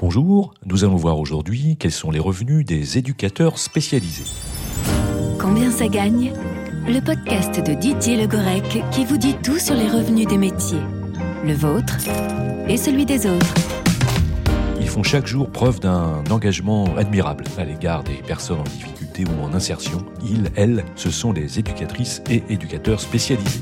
Bonjour, nous allons voir aujourd'hui quels sont les revenus des éducateurs spécialisés. Combien ça gagne Le podcast de Didier Legorec qui vous dit tout sur les revenus des métiers, le vôtre et celui des autres. Ils font chaque jour preuve d'un engagement admirable à l'égard des personnes en difficulté ou en insertion. Ils, elles, ce sont les éducatrices et éducateurs spécialisés.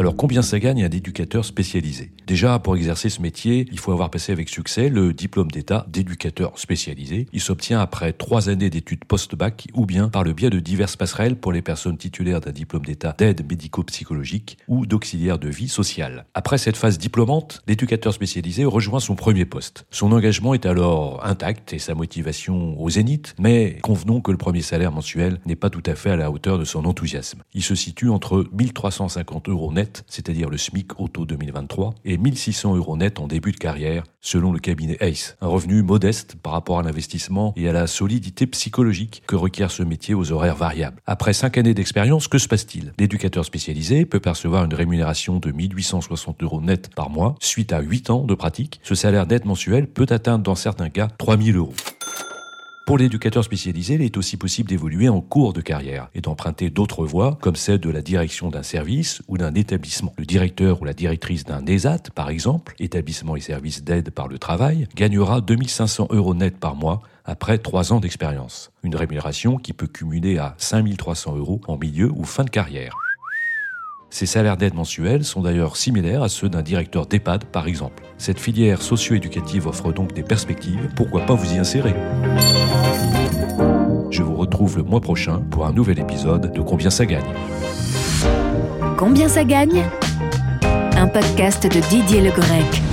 Alors combien ça gagne un éducateur spécialisé? Déjà, pour exercer ce métier, il faut avoir passé avec succès le diplôme d'État d'éducateur spécialisé. Il s'obtient après trois années d'études post-bac ou bien par le biais de diverses passerelles pour les personnes titulaires d'un diplôme d'État d'aide médico-psychologique ou d'auxiliaire de vie sociale. Après cette phase diplômante, l'éducateur spécialisé rejoint son premier poste. Son engagement est alors intact et sa motivation au zénith, mais convenons que le premier salaire mensuel n'est pas tout à fait à la hauteur de son enthousiasme. Il se situe entre 1350 euros net c'est-à-dire le SMIC auto 2023, et 1600 euros net en début de carrière, selon le cabinet ACE. Un revenu modeste par rapport à l'investissement et à la solidité psychologique que requiert ce métier aux horaires variables. Après cinq années d'expérience, que se passe-t-il? L'éducateur spécialisé peut percevoir une rémunération de 1860 euros net par mois suite à 8 ans de pratique. Ce salaire net mensuel peut atteindre dans certains cas 3000 euros. Pour l'éducateur spécialisé, il est aussi possible d'évoluer en cours de carrière et d'emprunter d'autres voies, comme celle de la direction d'un service ou d'un établissement. Le directeur ou la directrice d'un ESAT, par exemple, établissement et service d'aide par le travail, gagnera 2500 euros net par mois après trois ans d'expérience. Une rémunération qui peut cumuler à 5300 euros en milieu ou fin de carrière. Ces salaires d'aide mensuels sont d'ailleurs similaires à ceux d'un directeur d'EHPAD, par exemple. Cette filière socio-éducative offre donc des perspectives, pourquoi pas vous y insérer? Le mois prochain pour un nouvel épisode de Combien ça gagne. Combien ça gagne? Un podcast de Didier Legorec.